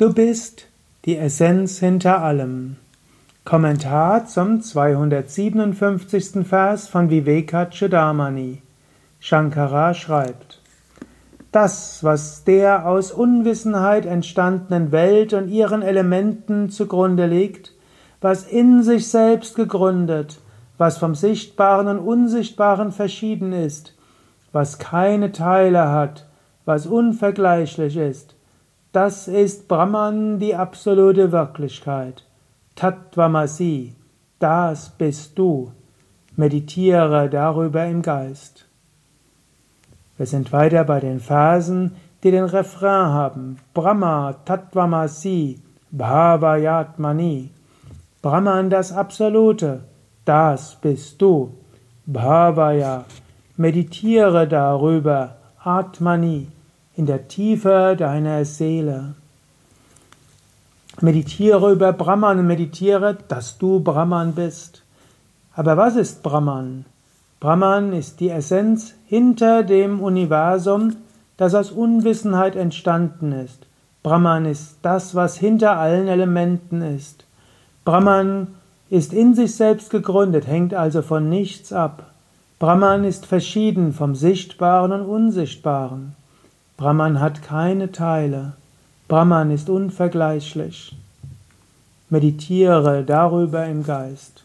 Du bist die Essenz hinter allem. Kommentar zum 257. Vers von Vivekachudamani. Shankara schreibt: Das, was der aus Unwissenheit entstandenen Welt und ihren Elementen zugrunde liegt, was in sich selbst gegründet, was vom Sichtbaren und Unsichtbaren verschieden ist, was keine Teile hat, was unvergleichlich ist, das ist Brahman, die absolute Wirklichkeit. Tattvamasi, das bist du. Meditiere darüber im Geist. Wir sind weiter bei den Versen, die den Refrain haben. Brahma Tattvamasi Bhavayatmani. Brahman das Absolute, das bist du. Bhavaya. Meditiere darüber. Atmani in der Tiefe deiner Seele. Meditiere über Brahman und meditiere, dass du Brahman bist. Aber was ist Brahman? Brahman ist die Essenz hinter dem Universum, das aus Unwissenheit entstanden ist. Brahman ist das, was hinter allen Elementen ist. Brahman ist in sich selbst gegründet, hängt also von nichts ab. Brahman ist verschieden vom Sichtbaren und Unsichtbaren. Brahman hat keine Teile. Brahman ist unvergleichlich. Meditiere darüber im Geist.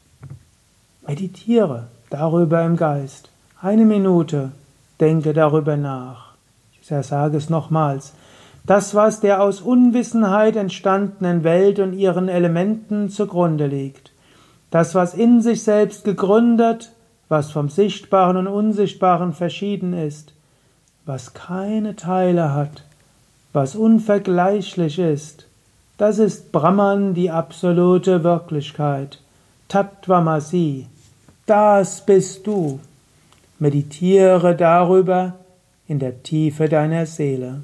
Meditiere darüber im Geist. Eine Minute, denke darüber nach. Ich sage es nochmals. Das, was der aus Unwissenheit entstandenen Welt und ihren Elementen zugrunde liegt. Das, was in sich selbst gegründet, was vom Sichtbaren und Unsichtbaren verschieden ist was keine Teile hat, was unvergleichlich ist, das ist Brahman die absolute Wirklichkeit. Tattvamasi, das bist du. Meditiere darüber in der Tiefe deiner Seele.